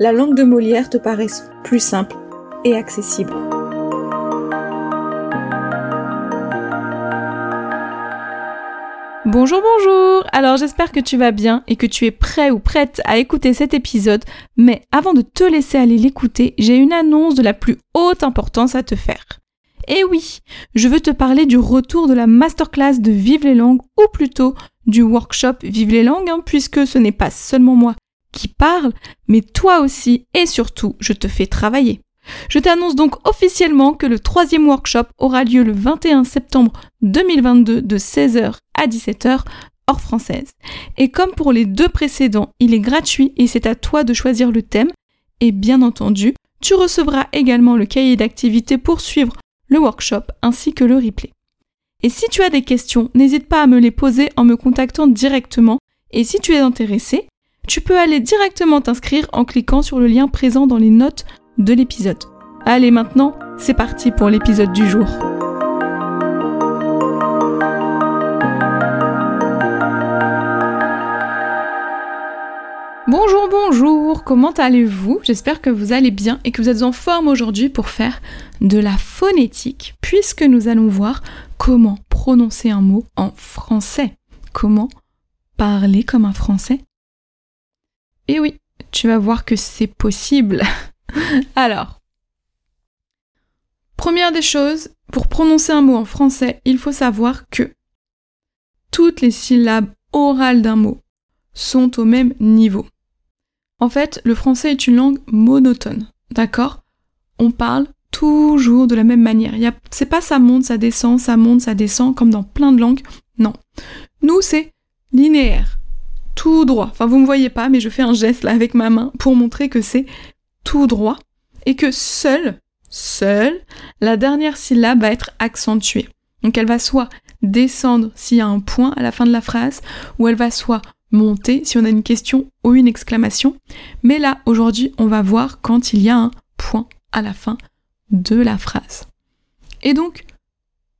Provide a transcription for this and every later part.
la langue de Molière te paraisse plus simple et accessible. Bonjour, bonjour Alors j'espère que tu vas bien et que tu es prêt ou prête à écouter cet épisode, mais avant de te laisser aller l'écouter, j'ai une annonce de la plus haute importance à te faire. Et oui, je veux te parler du retour de la masterclass de Vive les langues, ou plutôt du workshop Vive les langues, hein, puisque ce n'est pas seulement moi qui parle, mais toi aussi et surtout, je te fais travailler. Je t'annonce donc officiellement que le troisième workshop aura lieu le 21 septembre 2022 de 16h à 17h hors française. Et comme pour les deux précédents, il est gratuit et c'est à toi de choisir le thème. Et bien entendu, tu recevras également le cahier d'activité pour suivre le workshop ainsi que le replay. Et si tu as des questions, n'hésite pas à me les poser en me contactant directement. Et si tu es intéressé, tu peux aller directement t'inscrire en cliquant sur le lien présent dans les notes de l'épisode. Allez maintenant, c'est parti pour l'épisode du jour. Bonjour, bonjour, comment allez-vous? J'espère que vous allez bien et que vous êtes en forme aujourd'hui pour faire de la phonétique, puisque nous allons voir comment prononcer un mot en français. Comment parler comme un français Et oui, tu vas voir que c'est possible. Alors, première des choses, pour prononcer un mot en français, il faut savoir que toutes les syllabes orales d'un mot sont au même niveau. En fait, le français est une langue monotone, d'accord? On parle toujours de la même manière. C'est pas ça monte, ça descend, ça monte, ça descend, comme dans plein de langues. Non. Nous, c'est linéaire, tout droit. Enfin, vous me voyez pas, mais je fais un geste là avec ma main pour montrer que c'est tout droit et que seule, seule, la dernière syllabe va être accentuée. Donc elle va soit descendre s'il y a un point à la fin de la phrase, ou elle va soit monter si on a une question ou une exclamation. Mais là, aujourd'hui, on va voir quand il y a un point à la fin de la phrase. Et donc,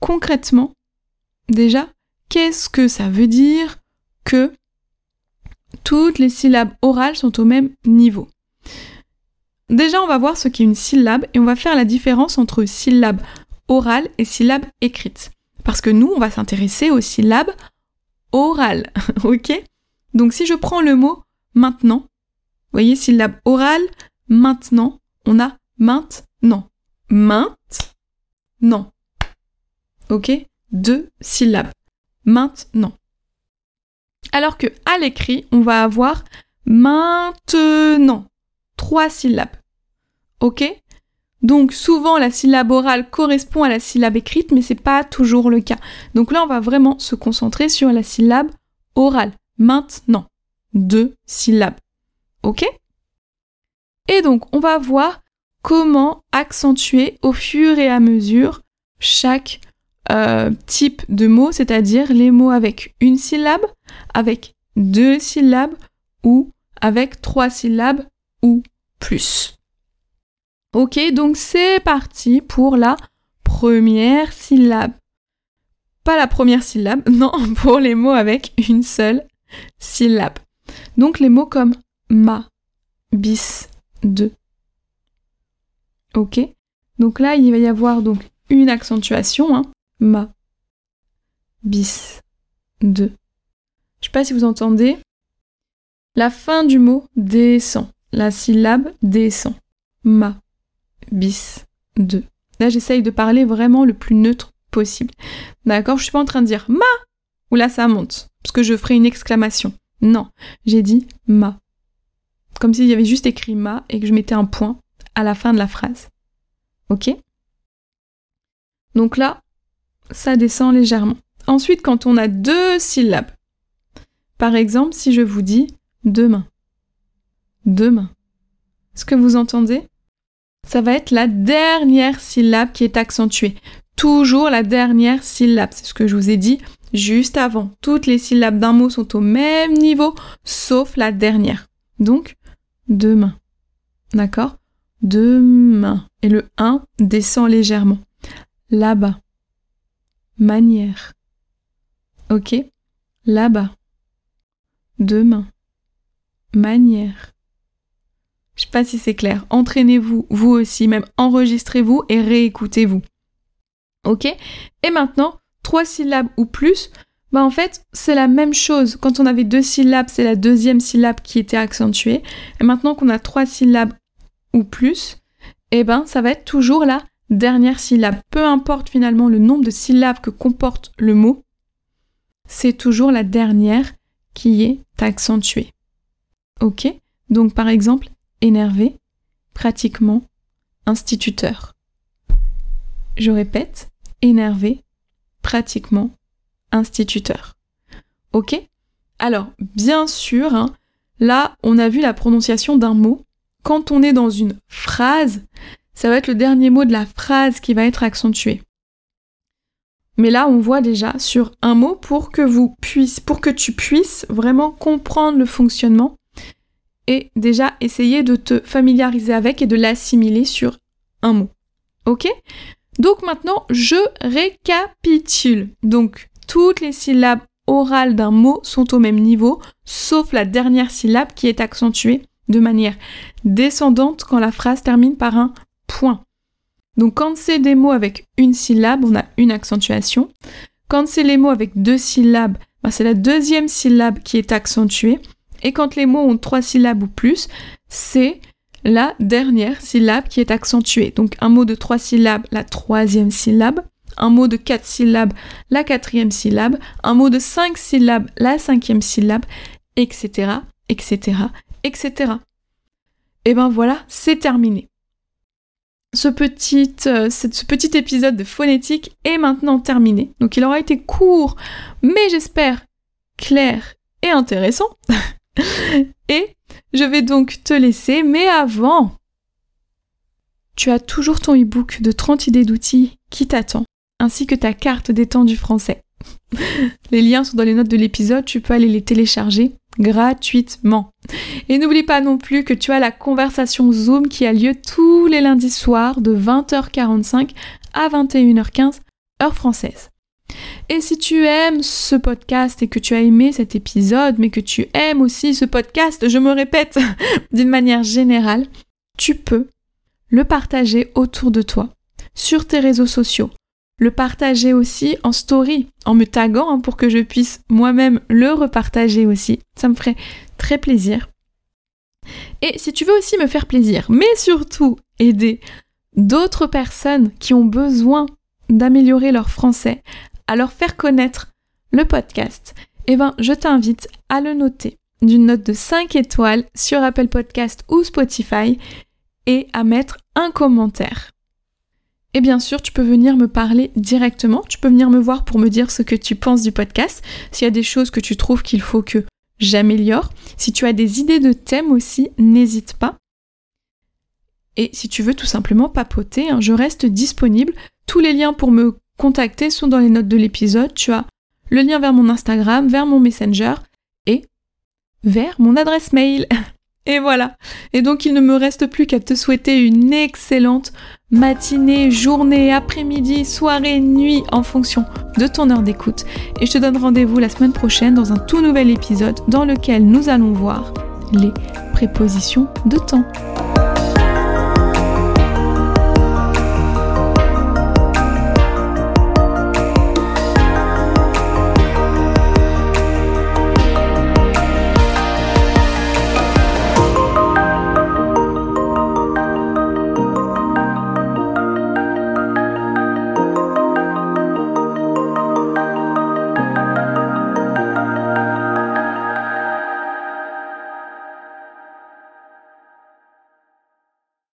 concrètement, déjà, qu'est-ce que ça veut dire que toutes les syllabes orales sont au même niveau Déjà, on va voir ce qu'est une syllabe et on va faire la différence entre syllabe orale et syllabe écrite. Parce que nous, on va s'intéresser aux syllabes orales, ok? Donc si je prends le mot maintenant, vous voyez, syllabe orale, maintenant, on a maintenant. Maintenant. Ok? Deux syllabes. Maintenant. Alors que à l'écrit, on va avoir maintenant. Trois syllabes. Ok? Donc souvent la syllabe orale correspond à la syllabe écrite, mais c'est pas toujours le cas. Donc là, on va vraiment se concentrer sur la syllabe orale. Maintenant. Deux syllabes. Ok? Et donc, on va voir comment accentuer au fur et à mesure chaque euh, type de mot, c'est-à-dire les mots avec une syllabe, avec deux syllabes ou avec trois syllabes ou plus. Ok, donc c'est parti pour la première syllabe. Pas la première syllabe, non, pour les mots avec une seule syllabe. Donc les mots comme ma, bis, de. Ok Donc là, il va y avoir donc une accentuation, hein, ma, bis, de. Je sais pas si vous entendez. La fin du mot descend. La syllabe descend. Ma, bis, de. Là, j'essaye de parler vraiment le plus neutre possible. D'accord Je suis pas en train de dire ma ou là ça monte parce que je ferai une exclamation. Non, j'ai dit ma. Comme s'il y avait juste écrit ma et que je mettais un point à la fin de la phrase. Ok? Donc là, ça descend légèrement. Ensuite, quand on a deux syllabes, par exemple, si je vous dis demain, demain, ce que vous entendez Ça va être la dernière syllabe qui est accentuée. Toujours la dernière syllabe, c'est ce que je vous ai dit juste avant. Toutes les syllabes d'un mot sont au même niveau, sauf la dernière. Donc, demain. D'accord? Demain. Et le 1 descend légèrement. Là-bas. Manière. Ok Là-bas. Demain. Manière. Je sais pas si c'est clair. Entraînez-vous, vous aussi, même enregistrez-vous et réécoutez-vous. Ok Et maintenant, trois syllabes ou plus, bah en fait, c'est la même chose. Quand on avait deux syllabes, c'est la deuxième syllabe qui était accentuée. Et maintenant qu'on a trois syllabes ou plus, eh ben ça va être toujours la dernière syllabe. Peu importe finalement le nombre de syllabes que comporte le mot, c'est toujours la dernière qui est accentuée. Ok? Donc par exemple, énervé, pratiquement, instituteur. Je répète, énervé, pratiquement, instituteur. Ok? Alors, bien sûr, hein, là, on a vu la prononciation d'un mot. Quand on est dans une phrase, ça va être le dernier mot de la phrase qui va être accentué. Mais là, on voit déjà sur un mot pour que tu puisses vraiment comprendre le fonctionnement et déjà essayer de te familiariser avec et de l'assimiler sur un mot. Ok? Donc maintenant, je récapitule. Donc, toutes les syllabes orales d'un mot sont au même niveau, sauf la dernière syllabe qui est accentuée de manière descendante quand la phrase termine par un point. Donc quand c'est des mots avec une syllabe, on a une accentuation. Quand c'est les mots avec deux syllabes, ben, c'est la deuxième syllabe qui est accentuée. Et quand les mots ont trois syllabes ou plus, c'est la dernière syllabe qui est accentuée. Donc un mot de trois syllabes, la troisième syllabe. Un mot de quatre syllabes, la quatrième syllabe. Un mot de cinq syllabes, la cinquième syllabe, etc., etc., etc. Et ben voilà, c'est terminé ce petit, euh, ce petit épisode de phonétique est maintenant terminé. Donc il aura été court, mais j'espère clair et intéressant. et je vais donc te laisser, mais avant, tu as toujours ton e-book de 30 idées d'outils qui t'attend, ainsi que ta carte des temps du français. les liens sont dans les notes de l'épisode, tu peux aller les télécharger gratuitement. Et n'oublie pas non plus que tu as la conversation Zoom qui a lieu tous les lundis soirs de 20h45 à 21h15 heure française. Et si tu aimes ce podcast et que tu as aimé cet épisode, mais que tu aimes aussi ce podcast, je me répète, d'une manière générale, tu peux le partager autour de toi, sur tes réseaux sociaux, le partager aussi en story, en me taguant hein, pour que je puisse moi-même le repartager aussi. Ça me ferait très plaisir. Et si tu veux aussi me faire plaisir, mais surtout aider d'autres personnes qui ont besoin d'améliorer leur français, à leur faire connaître le podcast, eh ben, je t'invite à le noter d'une note de 5 étoiles sur Apple Podcast ou Spotify et à mettre un commentaire. Et bien sûr, tu peux venir me parler directement, tu peux venir me voir pour me dire ce que tu penses du podcast, s'il y a des choses que tu trouves qu'il faut que j'améliore. Si tu as des idées de thèmes aussi, n'hésite pas. Et si tu veux tout simplement papoter, hein, je reste disponible. Tous les liens pour me contacter sont dans les notes de l'épisode. Tu as le lien vers mon Instagram, vers mon Messenger et vers mon adresse mail. Et voilà. Et donc il ne me reste plus qu'à te souhaiter une excellente matinée, journée, après-midi, soirée, nuit en fonction de ton heure d'écoute. Et je te donne rendez-vous la semaine prochaine dans un tout nouvel épisode dans lequel nous allons voir les prépositions de temps.